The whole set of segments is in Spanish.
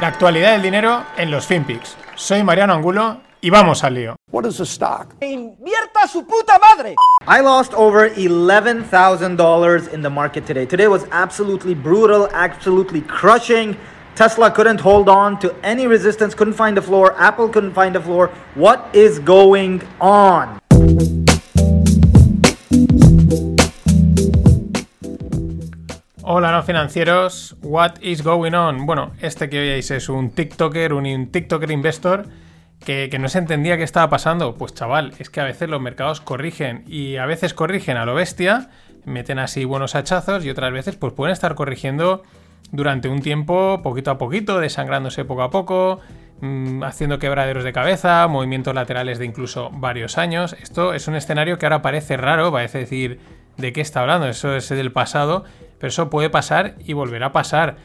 La actualidad del dinero en los FinPix. Soy Mariano Angulo y vamos al lío. What is a stock? ¡Invierta su puta madre! I lost over $11,000 in the market today. Today was absolutely brutal, absolutely crushing. Tesla couldn't hold on to any resistance, couldn't find the floor. Apple couldn't find the floor. What is going on? Hola no financieros, what is going on? Bueno, este que veis es un TikToker, un TikToker investor que, que, no se entendía qué estaba pasando. Pues chaval, es que a veces los mercados corrigen y a veces corrigen a lo bestia, meten así buenos hachazos y otras veces pues pueden estar corrigiendo durante un tiempo poquito a poquito, desangrándose poco a poco, mmm, haciendo quebraderos de cabeza, movimientos laterales de incluso varios años. Esto es un escenario que ahora parece raro, parece decir de qué está hablando, eso es del pasado, pero eso puede pasar y volverá a pasar.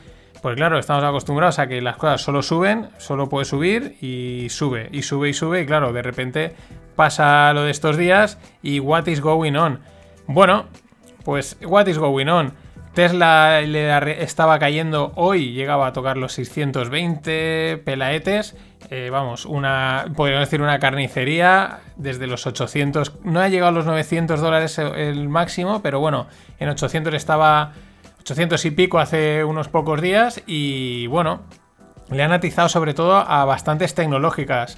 Pues claro, estamos acostumbrados a que las cosas solo suben, solo puede subir y sube, y sube y sube, y claro, de repente pasa lo de estos días y what is going on. Bueno, pues what is going on. Tesla le estaba cayendo hoy, llegaba a tocar los 620 pelaetes. Eh, vamos, una, podríamos decir una carnicería desde los 800. No ha llegado a los 900 dólares el máximo, pero bueno, en 800 estaba 800 y pico hace unos pocos días y bueno, le han atizado sobre todo a bastantes tecnológicas.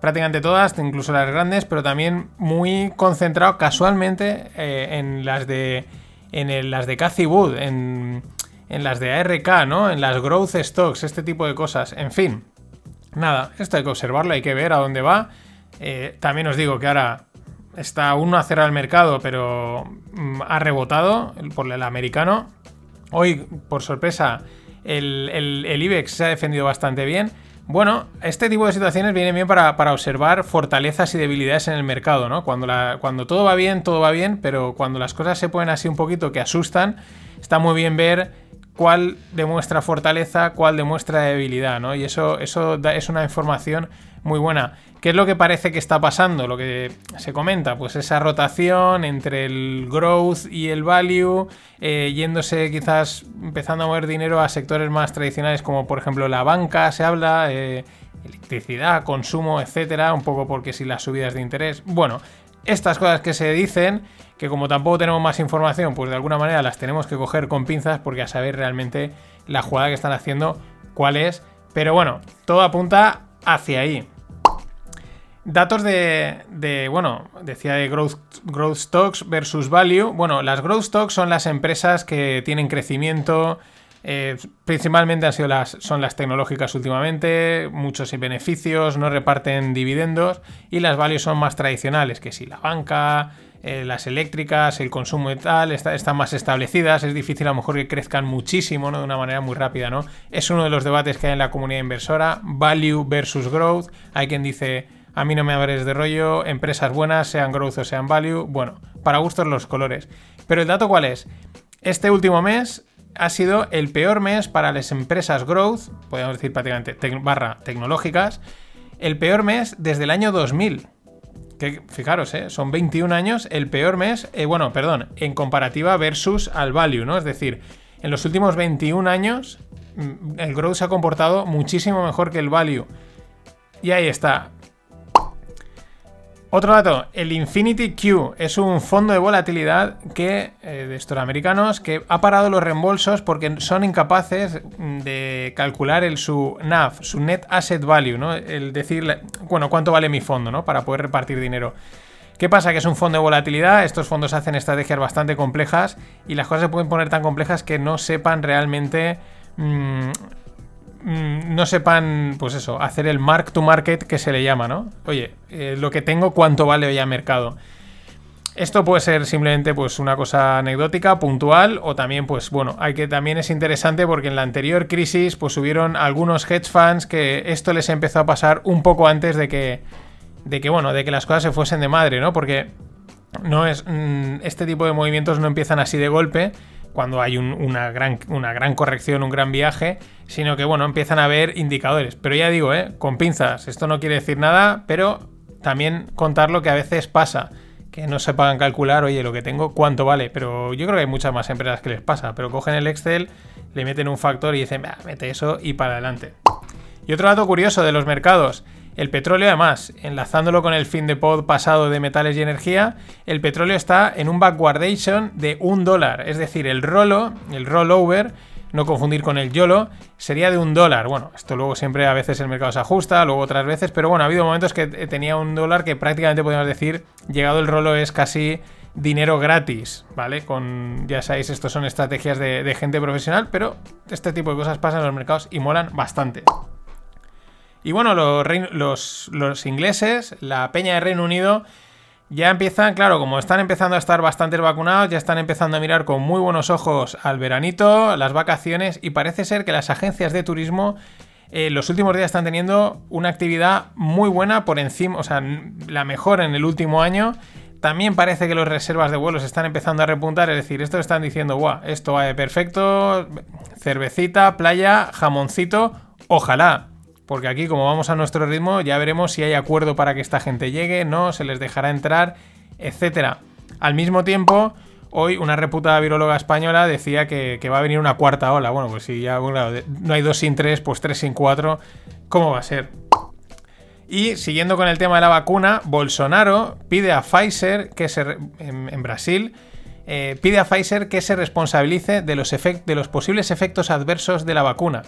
Prácticamente todas, incluso las grandes, pero también muy concentrado casualmente eh, en las de en las de Cathy Wood, en, en, las de ARK, ¿no? En las growth stocks, este tipo de cosas. En fin, nada, esto hay que observarlo, hay que ver a dónde va. Eh, también os digo que ahora está aún no ha cerrado el mercado, pero mm, ha rebotado por el americano. Hoy, por sorpresa, el, IBEX se ha defendido bastante bien. Bueno, este tipo de situaciones vienen bien para, observar fortalezas y debilidades en el mercado, ¿no? Cuando, cuando todo va bien, todo va bien, pero cuando las cosas se ponen así un poquito que asustan, está muy bien ver cuál demuestra fortaleza, cuál demuestra debilidad, ¿no? Y eso, eso da, es una información muy buena. ¿Qué es lo que parece que está pasando? Lo que se comenta, pues esa rotación entre el growth y el value, eh, yéndose quizás empezando a mover dinero a sectores más tradicionales como por ejemplo la banca, se habla, eh, electricidad, consumo, etcétera, un poco porque si las subidas de interés. Bueno, estas cosas que se dicen, que como tampoco tenemos más información, pues de alguna manera las tenemos que coger con pinzas porque a saber realmente la jugada que están haciendo cuál es. Pero bueno, todo apunta hacia ahí. Datos de, de, bueno, decía de growth, growth stocks versus value. Bueno, las growth stocks son las empresas que tienen crecimiento, eh, principalmente han sido las, son las tecnológicas últimamente, muchos beneficios, no reparten dividendos, y las values son más tradicionales, que si la banca, eh, las eléctricas, el consumo y tal, está, están más establecidas, es difícil a lo mejor que crezcan muchísimo, ¿no? De una manera muy rápida, ¿no? Es uno de los debates que hay en la comunidad inversora, value versus growth. Hay quien dice, a mí no me abres de rollo, empresas buenas, sean growth o sean value, bueno, para gustos los colores. Pero el dato cuál es? Este último mes ha sido el peor mes para las empresas growth, podemos decir prácticamente barra tecnológicas, el peor mes desde el año 2000 que fijaros, ¿eh? son 21 años, el peor mes, eh, bueno, perdón, en comparativa versus al value, ¿no? Es decir, en los últimos 21 años mm, el growth se ha comportado muchísimo mejor que el value. Y ahí está. Otro dato, el Infinity Q es un fondo de volatilidad que, eh, de estos americanos que ha parado los reembolsos porque son incapaces de calcular su NAV, su Net Asset Value, ¿no? El decir, bueno, cuánto vale mi fondo, ¿no? Para poder repartir dinero. ¿Qué pasa? Que es un fondo de volatilidad, estos fondos hacen estrategias bastante complejas y las cosas se pueden poner tan complejas que no sepan realmente... Mmm, no sepan, pues eso, hacer el mark to market que se le llama, ¿no? Oye, eh, lo que tengo, ¿cuánto vale hoy a mercado? Esto puede ser simplemente pues una cosa anecdótica, puntual, o también, pues bueno, hay que también es interesante porque en la anterior crisis, pues hubieron algunos hedge funds que esto les empezó a pasar un poco antes de que, de que bueno, de que las cosas se fuesen de madre, ¿no? Porque no es, mm, este tipo de movimientos no empiezan así de golpe, cuando hay una, gran, una gran corrección, un gran viaje, sino que, bueno, empiezan a haber indicadores. Pero ya digo, ¿eh? con pinzas, esto no quiere decir nada, pero también contar lo que a veces pasa, que no se pagan calcular, oye, lo que tengo, cuánto vale. Pero yo creo que hay muchas más empresas que les pasa, pero cogen el Excel, le meten un factor y dicen, mete eso y para adelante. Y otro dato curioso de los mercados. El petróleo, además, enlazándolo con el fin de pod pasado de metales y energía, el petróleo está en un backwardation de un dólar. Es decir, el rolo, el rollover, no confundir con el YOLO, sería de un dólar. Bueno, esto luego siempre a veces el mercado se ajusta, luego otras veces, pero bueno, ha habido momentos que tenía un dólar que prácticamente podemos decir, llegado el rolo es casi dinero gratis, ¿vale? Con, ya sabéis, estos son estrategias de, de gente profesional, pero este tipo de cosas pasan en los mercados y molan bastante. Y bueno, los, ingleses, la peña de Reino Unido, ya empiezan, claro, como están empezando a estar bastante vacunados, ya están empezando a mirar con muy buenos ojos al veranito, las vacaciones, y parece ser que las agencias de turismo eh, los últimos días están teniendo una actividad muy buena por encima, o sea, la mejor en el último año. También parece que las reservas de vuelos están empezando a repuntar, es decir, estos están diciendo, guau, esto va de perfecto, cervecita, playa, jamoncito, ojalá, porque aquí como vamos a nuestro ritmo ya veremos si hay acuerdo para que esta gente llegue, no, se les dejará entrar, etcétera. Al mismo tiempo, hoy una reputada viróloga española decía que, va a venir una cuarta ola. Bueno, pues si ya no hay dos sin tres, pues tres sin cuatro, ¿cómo va a ser? Y siguiendo con el tema de la vacuna, Bolsonaro pide a Pfizer que se en, Brasil eh, pide a Pfizer que se responsabilice de los, de los posibles efectos adversos de la vacuna.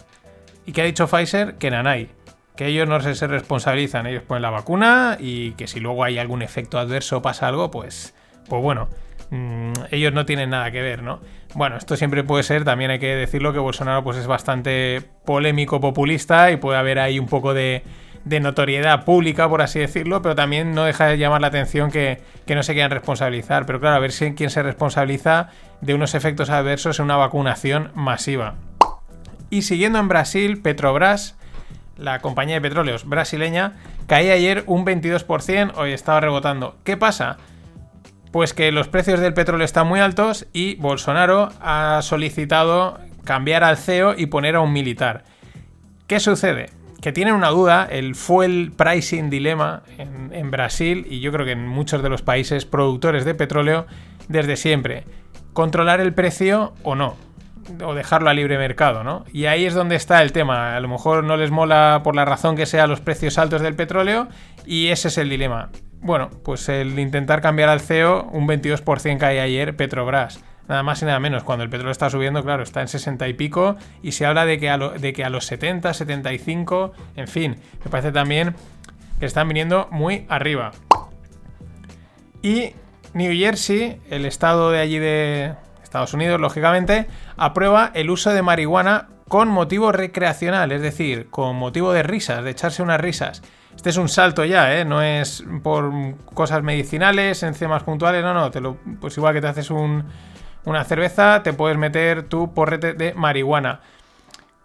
¿Y qué ha dicho Pfizer? Que nanay. Que ellos no se, responsabilizan, ellos ponen la vacuna y que si luego hay algún efecto adverso o pasa algo, pues, pues bueno, mm, ellos no tienen nada que ver, ¿no? Bueno, esto siempre puede ser, también hay que decirlo que Bolsonaro pues es bastante polémico, populista y puede haber ahí un poco de, notoriedad pública, por así decirlo, pero también no deja de llamar la atención que, que, no se quieran responsabilizar. Pero claro, a ver si quién se responsabiliza de unos efectos adversos en una vacunación masiva. Y siguiendo en Brasil, Petrobras, la compañía de petróleos brasileña, caía ayer un 22%, hoy estaba rebotando. ¿Qué pasa? Pues que los precios del petróleo están muy altos y Bolsonaro ha solicitado cambiar al CEO y poner a un militar. ¿Qué sucede? Que tienen una duda, el fuel pricing dilema en, en, Brasil y yo creo que en muchos de los países productores de petróleo desde siempre. ¿Controlar el precio o no? O dejarlo a libre mercado, ¿no? Y ahí es donde está el tema. A lo mejor no les mola por la razón que sea los precios altos del petróleo y ese es el dilema. Bueno, pues el intentar cambiar al CEO, un 22% cae ayer Petrobras. Nada más y nada menos. Cuando el petróleo está subiendo, claro, está en 60 y pico y se habla de que a, de que a los 70, 75, en fin, me parece también que están viniendo muy arriba. Y New Jersey, el estado de allí de, Estados Unidos, lógicamente, aprueba el uso de marihuana con motivo recreacional, es decir, con motivo de risas, de echarse unas risas. Este es un salto ya, ¿eh? No es por cosas medicinales, enzimas puntuales, no, no, te lo, pues igual que te haces una cerveza, te puedes meter tu porrete de marihuana.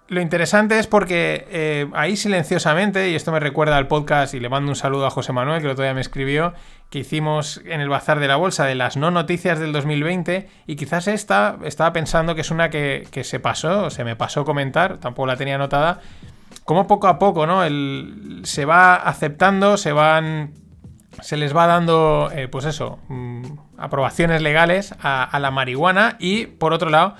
Lo interesante es porque eh, ahí silenciosamente, y esto me recuerda al podcast, y le mando un saludo a José Manuel, que el otro me escribió, que hicimos en el Bazar de la Bolsa de las no noticias del 2020, y quizás esta estaba pensando que es una que, se pasó, se me pasó comentar, tampoco la tenía anotada, como poco a poco, ¿no? El, se va aceptando, se van. Se les va dando, eh, pues eso, mm, aprobaciones legales a la marihuana, y por otro lado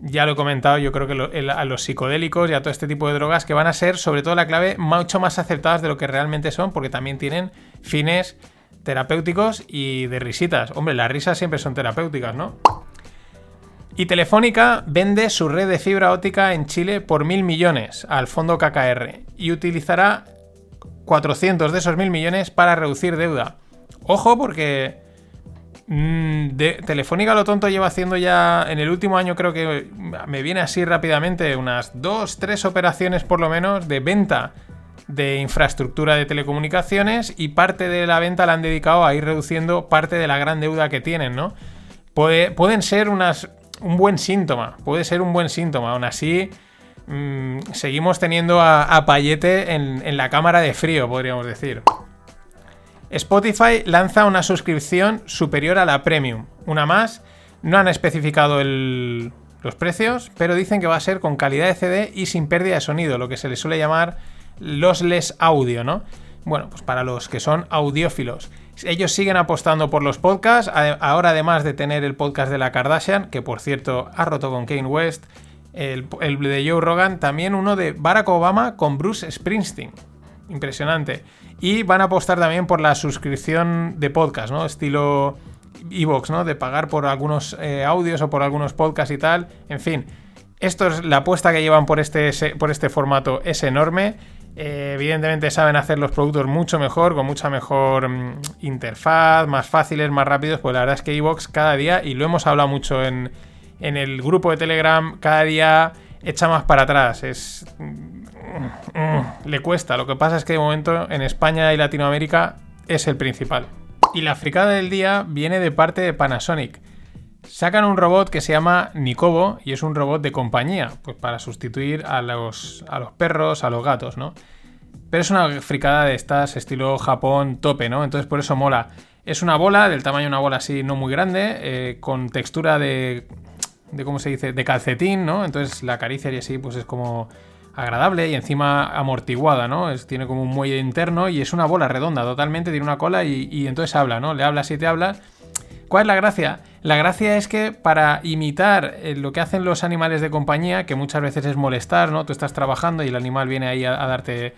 ya lo he comentado, yo creo que a los psicodélicos y a todo este tipo de drogas que van a ser sobre todo la clave mucho más aceptadas de lo que realmente son, porque también tienen fines terapéuticos y de risitas. Hombre, las risas siempre son terapéuticas, ¿no? Y Telefónica vende su red de fibra óptica en Chile por mil millones al fondo KKR y utilizará 400 de esos mil millones para reducir deuda. Ojo porque de, Telefónica lo tonto lleva haciendo ya en el último año creo que me viene así rápidamente unas dos, tres operaciones por lo menos de venta de infraestructura de telecomunicaciones y parte de la venta la han dedicado a ir reduciendo parte de la gran deuda que tienen, ¿no? pueden ser unas, un buen síntoma, puede ser un buen síntoma, aún así mm, seguimos teniendo a, Payete en, en la cámara de frío, podríamos decir. Spotify lanza una suscripción superior a la Premium. Una más. No han especificado los precios, pero dicen que va a ser con calidad de CD y sin pérdida de sonido, lo que se le suele llamar lossless audio, ¿no? Bueno, pues para los que son audiófilos. Ellos siguen apostando por los podcasts, ahora además de tener el podcast de la Kardashian, que por cierto ha roto con Kane West, el de Joe Rogan, también uno de Barack Obama con Bruce Springsteen. Impresionante. Y van a apostar también por la suscripción de podcast, ¿no? Estilo Evox, ¿no? De pagar por algunos eh, audios o por algunos podcasts y tal. En fin, esto es la apuesta que llevan por este, por este formato es enorme. Eh, evidentemente saben hacer los productos mucho mejor, con mucha mejor mm, interfaz, más fáciles, más rápidos. Pues la verdad es que Evox cada día, y lo hemos hablado mucho en, en el grupo de Telegram, cada día echa más para atrás. Es. Le cuesta. Lo que pasa es que de momento en España y Latinoamérica es el principal. Y la fricada del día viene de parte de Panasonic. Sacan un robot que se llama Nikobo y es un robot de compañía, pues para sustituir a los, a los perros, a los gatos, ¿no? Pero es una fricada de estas, estilo Japón tope, ¿no? Entonces por eso mola. Es una bola, del tamaño de una bola así no muy grande, eh, con textura de, de, ¿cómo se dice? De calcetín, ¿no? Entonces la caricia y así, pues es como agradable y encima amortiguada, ¿no? Es, tiene como un muelle interno y es una bola redonda totalmente, tiene una cola y, entonces habla, ¿no? Le hablas y te hablas. ¿Cuál es la gracia? La gracia es que para imitar eh, lo que hacen los animales de compañía, que muchas veces es molestar, ¿no? Tú estás trabajando y el animal viene ahí a, darte,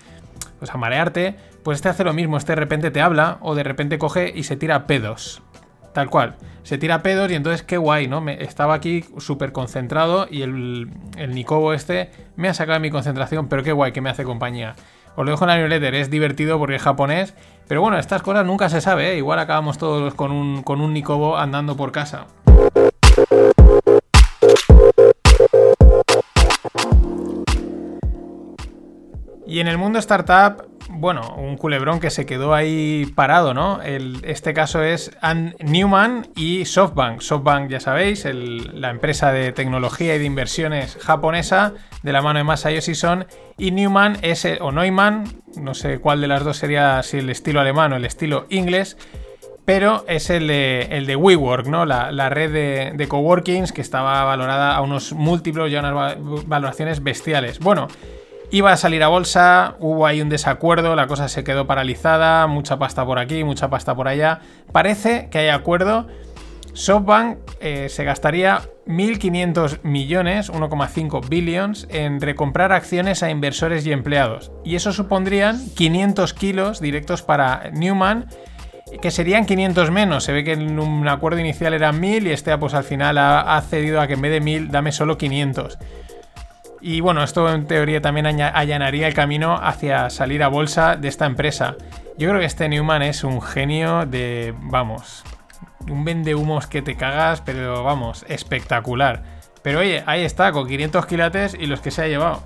pues a marearte, pues este hace lo mismo, este de repente te habla o de repente coge y se tira pedos. Tal cual. Se tira pedos y entonces qué guay, ¿no? Me, estaba aquí súper concentrado y el, el Nicobo este me ha sacado de mi concentración, pero qué guay que me hace compañía. Os lo dejo en la newsletter, es divertido porque es japonés, pero bueno, estas cosas nunca se sabe, ¿eh? Igual acabamos todos con un, con un Nikobo andando por casa. Y en el mundo startup, bueno, un culebrón que se quedó ahí parado, ¿no? este caso es Newman y SoftBank. SoftBank, ya sabéis, la empresa de tecnología y de inversiones japonesa, de la mano de Masayoshi Son, y Newman es, o Neumann, no sé cuál de las dos sería, si el estilo alemán o el estilo inglés, pero es el de, el de WeWork, ¿no? La, red de, de, coworkings que estaba valorada a unos múltiplos y a unas valoraciones bestiales. Bueno, Iba a salir a bolsa, hubo ahí un desacuerdo, la cosa se quedó paralizada, mucha pasta por aquí, mucha pasta por allá. Parece que hay acuerdo. SoftBank eh, se gastaría 1.500 millones, 1,5 billions, en recomprar acciones a inversores y empleados. Y eso supondrían 500 kilos directos para Newman, que serían 500 menos. Se ve que en un acuerdo inicial eran 1.000 y este pues al final ha, ha cedido a que en vez de 1.000 dame solo 500. Y bueno, esto en teoría también allanaría el camino hacia salir a bolsa de esta empresa. Yo creo que este Newman es un genio de, vamos, un vende humos que te cagas, pero vamos, espectacular. Pero oye, ahí está, con 500 quilates y los que se ha llevado.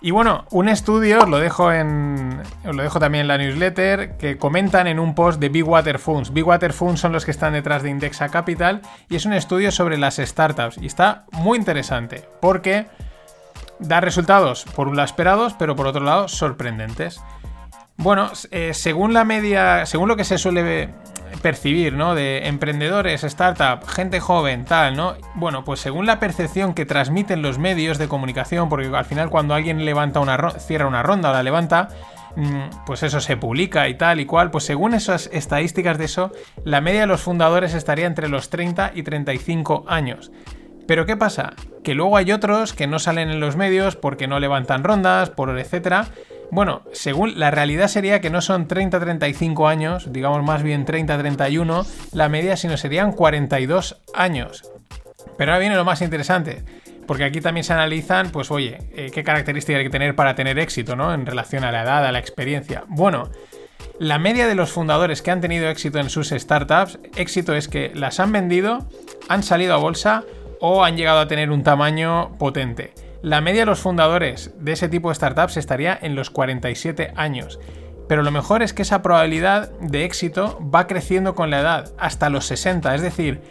Y bueno, un estudio, os lo dejo en. Os lo dejo también en la newsletter, que comentan en un post de Big Water Funds. Big Water Funds son los que están detrás de Indexa Capital y es un estudio sobre las startups. Y está muy interesante, porque da resultados, por un lado esperados, pero por otro lado sorprendentes. Bueno, eh, según la media, según lo que se suele percibir, ¿no? De emprendedores, startup, gente joven, tal, ¿no? Bueno, pues según la percepción que transmiten los medios de comunicación, porque al final cuando alguien levanta una cierra una ronda o la levanta, mm, pues eso se publica y tal y cual, pues según esas estadísticas de eso, la media de los fundadores estaría entre los 30 y 35 años. Pero ¿qué pasa? Que luego hay otros que no salen en los medios porque no levantan rondas, por etcétera, bueno, según la realidad sería que no son 30-35 años, digamos más bien 30-31 la media, sino serían 42 años. Pero ahora viene lo más interesante, porque aquí también se analizan, pues oye, eh, qué características hay que tener para tener éxito, ¿no? En relación a la edad, a la experiencia. Bueno, la media de los fundadores que han tenido éxito en sus startups, éxito es que las han vendido, han salido a bolsa o han llegado a tener un tamaño potente. La media de los fundadores de ese tipo de startups estaría en los 47 años. Pero lo mejor es que esa probabilidad de éxito va creciendo con la edad, hasta los 60. Es decir,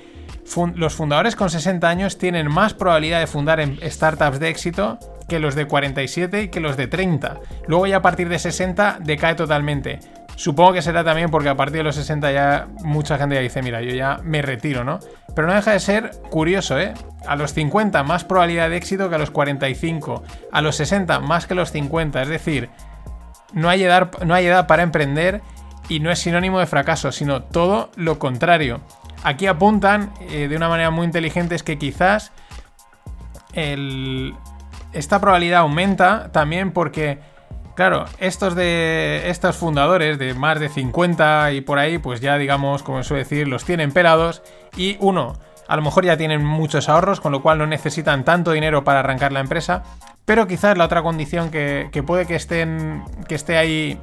los fundadores con 60 años tienen más probabilidad de fundar en startups de éxito que los de 47 y que los de 30. Luego ya a partir de 60 decae totalmente. Supongo que será también porque a partir de los 60 ya mucha gente ya dice, mira, yo ya me retiro, ¿no? Pero no deja de ser curioso, ¿eh? A los 50 más probabilidad de éxito que a los 45. A los 60 más que los 50. Es decir, no hay edad, no hay edad para emprender y no es sinónimo de fracaso, sino todo lo contrario. Aquí apuntan eh, de una manera muy inteligente es que quizás esta probabilidad aumenta también porque, claro, estos de estos fundadores de más de 50 y por ahí, pues ya digamos, como suele decir, los tienen pelados y uno, a lo mejor ya tienen muchos ahorros, con lo cual no necesitan tanto dinero para arrancar la empresa, pero quizás la otra condición que, que puede que, estén, que esté ahí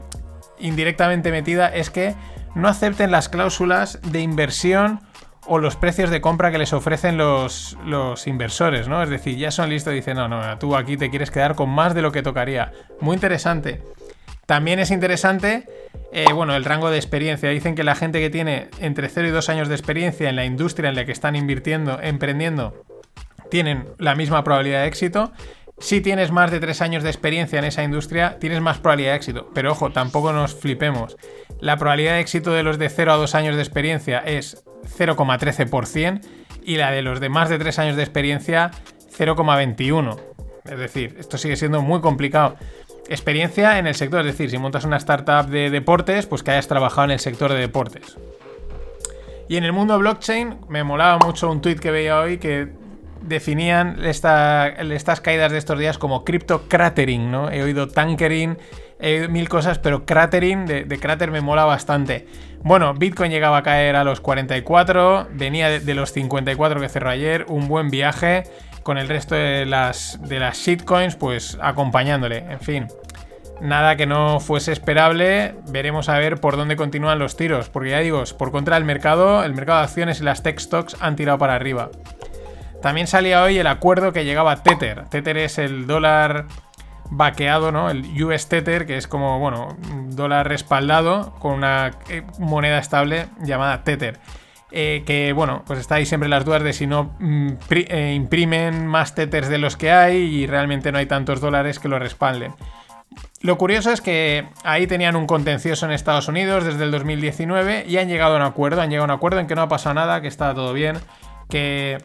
indirectamente metida es que no acepten las cláusulas de inversión o los precios de compra que les ofrecen los, los, inversores, ¿no? Es decir, ya son listos y dicen, no, no, tú aquí te quieres quedar con más de lo que tocaría. Muy interesante. También es interesante, eh, bueno, el rango de experiencia. Dicen que la gente que tiene entre 0 y 2 años de experiencia en la industria en la que están invirtiendo, emprendiendo, tienen la misma probabilidad de éxito. Si tienes más de 3 años de experiencia en esa industria, tienes más probabilidad de éxito. Pero ojo, tampoco nos flipemos. La probabilidad de éxito de los de 0 a 2 años de experiencia es 0,13% y la de los de más de 3 años de experiencia 0,21%. Es decir, esto sigue siendo muy complicado. Experiencia en el sector, es decir, si montas una startup de deportes, pues que hayas trabajado en el sector de deportes. Y en el mundo blockchain me molaba mucho un tweet que veía hoy que definían estas caídas de estos días como crypto cratering, ¿no? He oído tankering, he oído mil cosas, pero cratering de, cráter me mola bastante. Bueno, Bitcoin llegaba a caer a los 44, venía de, los 54 que cerró ayer, un buen viaje con el resto de las, de las shitcoins pues acompañándole, en fin. Nada que no fuese esperable, veremos a ver por dónde continúan los tiros, porque ya digo, por contra del mercado, el mercado de acciones y las tech stocks han tirado para arriba. También salía hoy el acuerdo que llegaba Tether. Tether es el dólar vaqueado, ¿no? El US Tether, que es como, bueno, dólar respaldado con una eh, moneda estable llamada Tether. Eh, que, bueno, pues está ahí siempre las dudas de si no mm, eh, imprimen más Tethers de los que hay y realmente no hay tantos dólares que lo respalden. Lo curioso es que ahí tenían un contencioso en Estados Unidos desde el 2019 y han llegado a un acuerdo, han llegado a un acuerdo en que no ha pasado nada, que está todo bien, que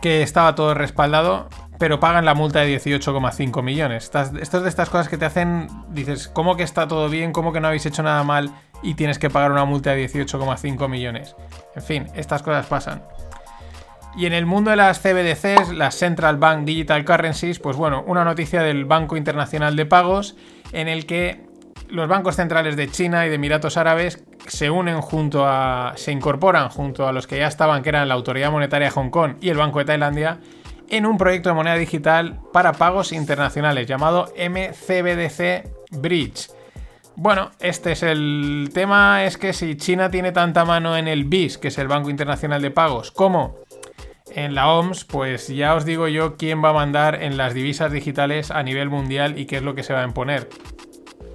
que estaba todo respaldado, pero pagan la multa de 18,5 millones. Estas, de estas cosas que te hacen, dices, ¿cómo que está todo bien? ¿Cómo que no habéis hecho nada mal y tienes que pagar una multa de 18,5 millones? En fin, estas cosas pasan. Y en el mundo de las CBDCs, las Central Bank Digital Currencies, pues bueno, una noticia del Banco Internacional de Pagos en el que los bancos centrales de China y de Emiratos Árabes se unen junto a. se incorporan junto a los que ya estaban, que eran la Autoridad Monetaria de Hong Kong y el Banco de Tailandia, en un proyecto de moneda digital para pagos internacionales llamado MCBDC Bridge. Bueno, este es el tema, es que si China tiene tanta mano en el BIS, que es el Banco Internacional de Pagos, como en la OMS, pues ya os digo yo quién va a mandar en las divisas digitales a nivel mundial y qué es lo que se va a imponer.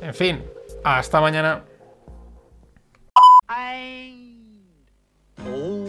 En fin, hasta mañana.